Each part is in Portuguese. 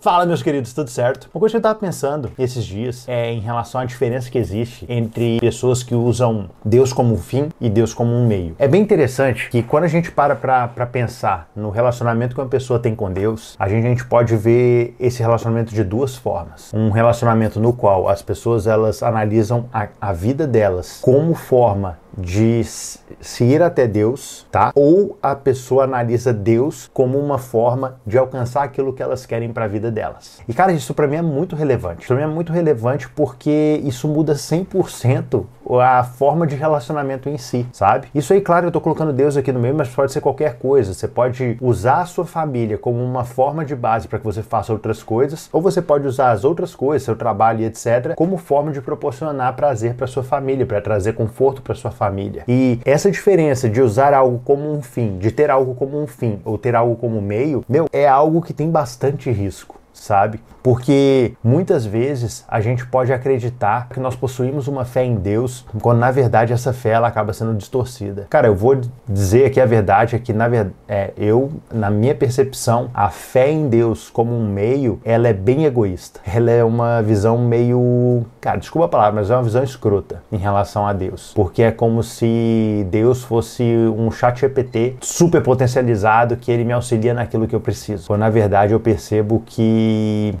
Fala meus queridos, tudo certo? Uma coisa que eu tava pensando esses dias é em relação à diferença que existe entre pessoas que usam Deus como um fim e Deus como um meio. É bem interessante que quando a gente para pra pensar no relacionamento que uma pessoa tem com Deus, a gente, a gente pode ver esse relacionamento de duas formas. Um relacionamento no qual as pessoas elas analisam a, a vida delas como forma de se ir até Deus, tá? Ou a pessoa analisa Deus como uma forma de alcançar aquilo que elas querem para a vida delas. E cara, isso para mim é muito relevante. Para mim é muito relevante porque isso muda 100% a forma de relacionamento em si, sabe? Isso aí, claro, eu tô colocando Deus aqui no meio, mas pode ser qualquer coisa. Você pode usar a sua família como uma forma de base para que você faça outras coisas, ou você pode usar as outras coisas, seu trabalho e etc, como forma de proporcionar prazer para sua família, para trazer conforto para sua família. E essa diferença de usar algo como um fim, de ter algo como um fim ou ter algo como meio, meu, é algo que tem bastante risco sabe? Porque muitas vezes a gente pode acreditar que nós possuímos uma fé em Deus, quando na verdade essa fé ela acaba sendo distorcida. Cara, eu vou dizer aqui a verdade é que na verdade, é, eu, na minha percepção, a fé em Deus como um meio, ela é bem egoísta. Ela é uma visão meio, cara, desculpa a palavra, mas é uma visão escrota em relação a Deus, porque é como se Deus fosse um chat GPT super potencializado que ele me auxilia naquilo que eu preciso. Quando na verdade eu percebo que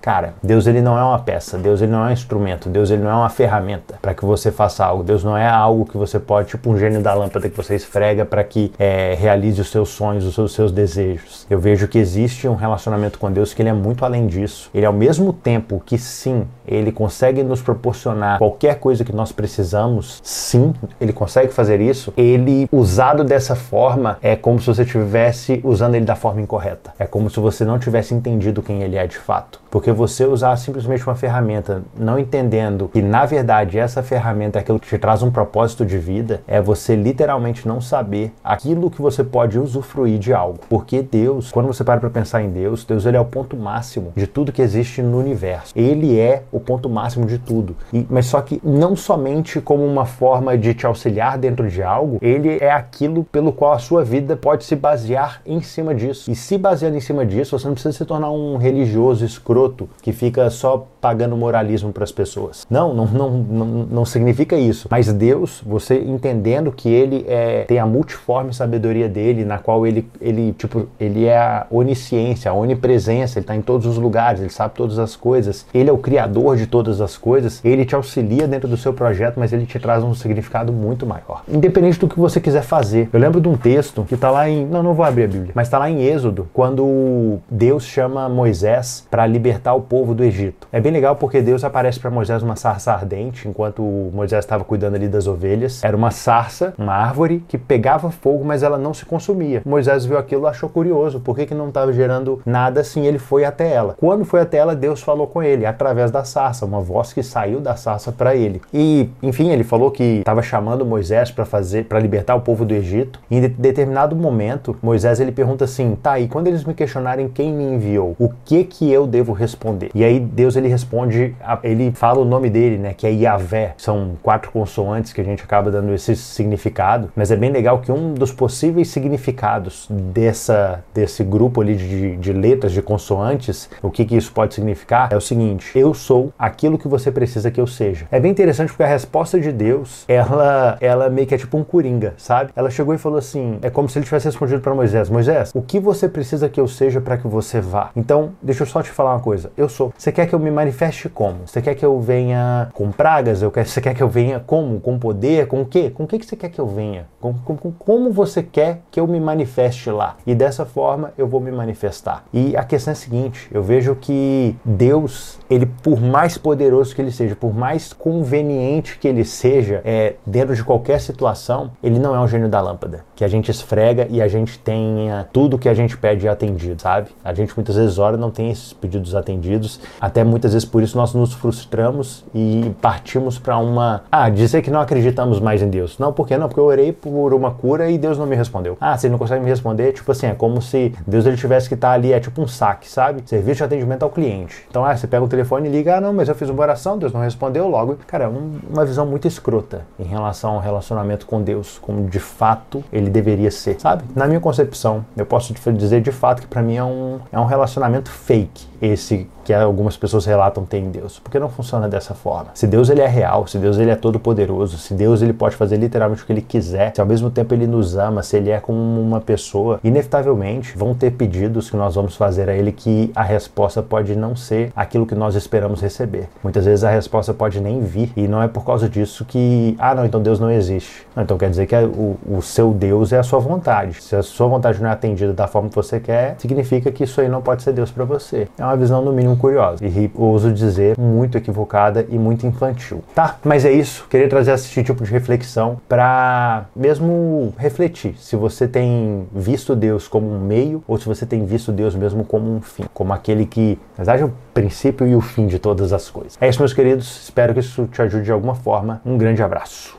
cara, Deus ele não é uma peça, Deus ele não é um instrumento, Deus ele não é uma ferramenta para que você faça algo. Deus não é algo que você pode, tipo um gênio da lâmpada que você esfrega para que é, realize os seus sonhos, os seus, os seus desejos. Eu vejo que existe um relacionamento com Deus que ele é muito além disso. Ele ao mesmo tempo que sim, ele consegue nos proporcionar qualquer coisa que nós precisamos, sim, ele consegue fazer isso. Ele usado dessa forma é como se você estivesse usando ele da forma incorreta. É como se você não tivesse entendido quem ele é de fato fato. Porque você usar simplesmente uma ferramenta, não entendendo que na verdade essa ferramenta é aquilo que te traz um propósito de vida, é você literalmente não saber aquilo que você pode usufruir de algo. Porque Deus, quando você para para pensar em Deus, Deus ele é o ponto máximo de tudo que existe no universo. Ele é o ponto máximo de tudo. E, mas só que não somente como uma forma de te auxiliar dentro de algo, ele é aquilo pelo qual a sua vida pode se basear em cima disso. E se baseando em cima disso, você não precisa se tornar um religioso escroto que fica só pagando moralismo para as pessoas. Não, não, não, não, não significa isso. Mas Deus, você entendendo que ele é, tem a multiforme sabedoria dele, na qual ele, ele, tipo, ele é a onisciência, a onipresença, ele está em todos os lugares, ele sabe todas as coisas, ele é o criador de todas as coisas, ele te auxilia dentro do seu projeto, mas ele te traz um significado muito maior. Independente do que você quiser fazer. Eu lembro de um texto que está lá em. Não, não vou abrir a Bíblia, mas está lá em Êxodo, quando Deus chama Moisés para libertar o povo do Egito. É bem legal porque Deus aparece para Moisés uma sarça ardente enquanto Moisés estava cuidando ali das ovelhas. Era uma sarça, uma árvore que pegava fogo, mas ela não se consumia. Moisés viu aquilo, achou curioso, por que, que não estava gerando nada assim? Ele foi até ela. Quando foi até ela, Deus falou com ele através da sarça, uma voz que saiu da sarça para ele. E, enfim, ele falou que estava chamando Moisés para fazer, para libertar o povo do Egito. E em determinado momento, Moisés ele pergunta assim: "Tá, e quando eles me questionarem quem me enviou, o que que eu devo responder?" E aí Deus ele responde, ele fala o nome dele, né, que é Yahvé. São quatro consoantes que a gente acaba dando esse significado, mas é bem legal que um dos possíveis significados dessa desse grupo ali de, de letras de consoantes, o que que isso pode significar é o seguinte: eu sou aquilo que você precisa que eu seja. É bem interessante porque a resposta de Deus, ela ela meio que é tipo um coringa, sabe? Ela chegou e falou assim, é como se ele tivesse respondido para Moisés: Moisés, o que você precisa que eu seja para que você vá? Então, deixa eu só te falar uma coisa. Eu sou. Você quer que eu me manifeste como? Você quer que eu venha com pragas? Eu quero, você quer que eu venha como? Com poder? Com o quê? Com o que, que você quer que eu venha? Com, com, com, como você quer que eu me manifeste lá? E dessa forma eu vou me manifestar. E a questão é a seguinte: eu vejo que Deus, ele por mais poderoso que ele seja, por mais conveniente que ele seja, é, dentro de qualquer situação, ele não é um gênio da lâmpada, que a gente esfrega e a gente tenha tudo que a gente pede atendido, sabe? A gente muitas vezes ora não tem esses pedidos atendidos, até muitas vezes por isso nós nos frustramos e partimos para uma. Ah, dizer que não acreditamos mais em Deus. Não, por quê? Não, porque eu orei por uma cura e Deus não me respondeu. Ah, você não consegue me responder? Tipo assim, é como se Deus ele tivesse que estar tá ali, é tipo um saque, sabe? Serviço de atendimento ao cliente. Então, ah, você pega o telefone e liga, ah, não, mas eu fiz uma oração, Deus não respondeu logo. Cara, é um, uma visão muito escrota em relação ao relacionamento com Deus, como de fato ele deveria ser, sabe? Na minha concepção, eu posso dizer de fato que para mim é um, é um relacionamento fake esse que algumas pessoas relatam ter em Deus, porque não funciona dessa forma. Se Deus ele é real, se Deus ele é todo poderoso, se Deus ele pode fazer literalmente o que ele quiser, se ao mesmo tempo ele nos ama, se ele é como uma pessoa, inevitavelmente vão ter pedidos que nós vamos fazer a ele que a resposta pode não ser aquilo que nós esperamos receber. Muitas vezes a resposta pode nem vir e não é por causa disso que, ah, não, então Deus não existe. Não, então quer dizer que o, o seu Deus é a sua vontade. Se a sua vontade não é atendida da forma que você quer, significa que isso aí não pode ser Deus para você. É uma visão no mínimo curiosa e ouso dizer muito equivocada e muito infantil. Tá, mas é isso. Queria trazer esse tipo de reflexão para mesmo refletir se você tem visto Deus como um meio ou se você tem visto Deus mesmo como um fim, como aquele que, na verdade, é o princípio e o fim de todas as coisas. É isso, meus queridos. Espero que isso te ajude de alguma forma. Um grande abraço.